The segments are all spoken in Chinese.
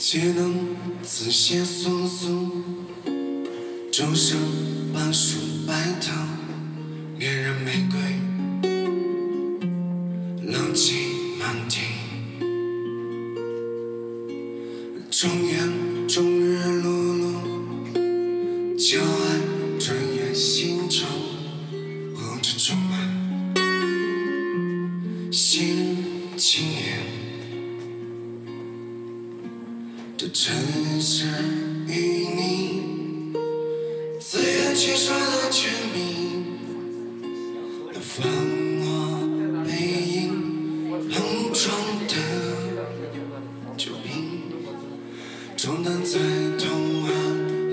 岂能自写诉诉？周身半树白头，恋人玫瑰，浪迹满地。终言终日碌碌，旧爱城市与你，自圆其说的全名，那繁华背影，碰撞的酒瓶，重担在痛恨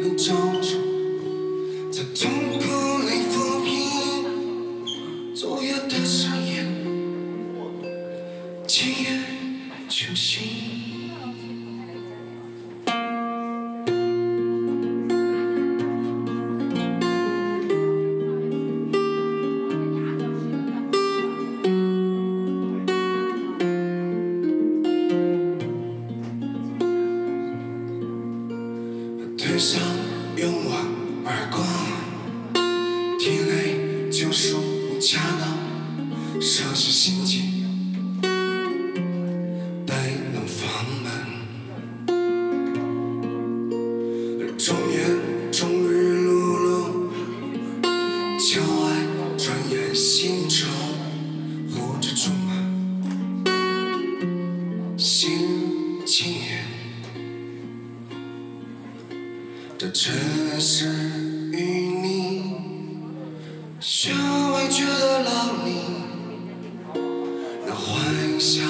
和焦灼，在痛苦里抚平昨夜的誓言，今夜就醒。恰当，收拾心境，待能放门。终言终日碌碌，旧爱转眼心中，护着充满新青年。这城市与你，学会觉得老你，那欢笑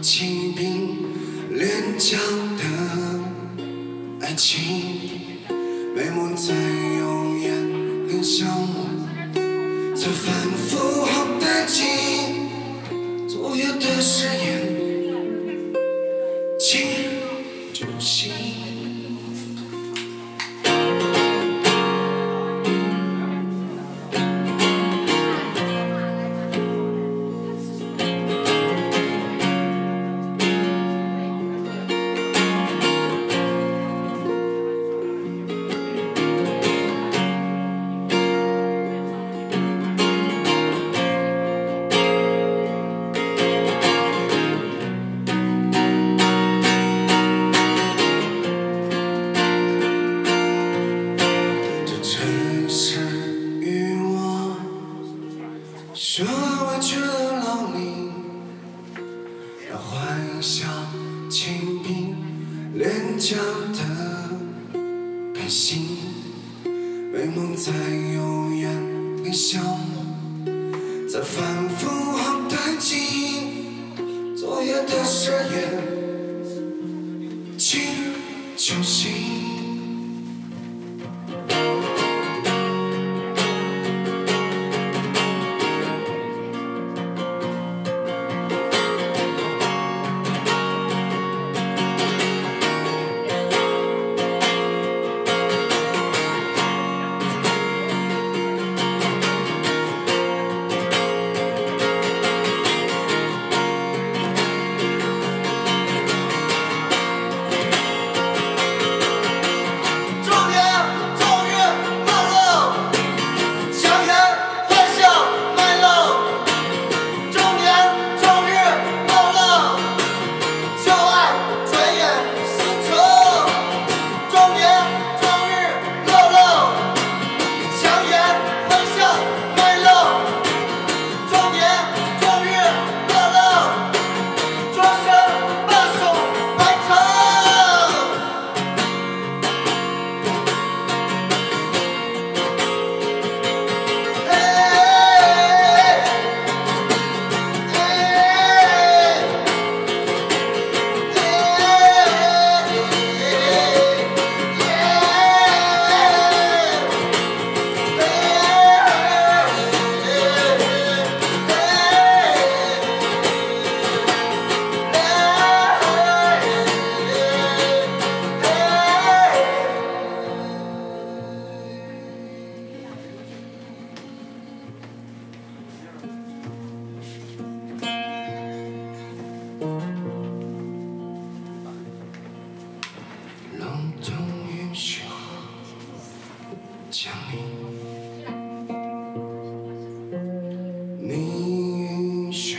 清冰廉价的爱情，美梦在永远很相在反复后殆尽昨夜的誓言，学会觉得老你，让欢笑清冰廉价的开心，美梦在永远里消磨，在反复后代记忆昨夜的誓言，今日就醒。总允我讲，你允许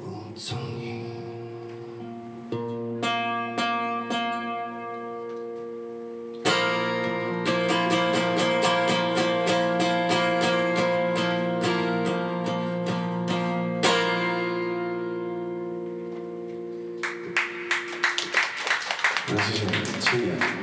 我总。谢谢你，青年。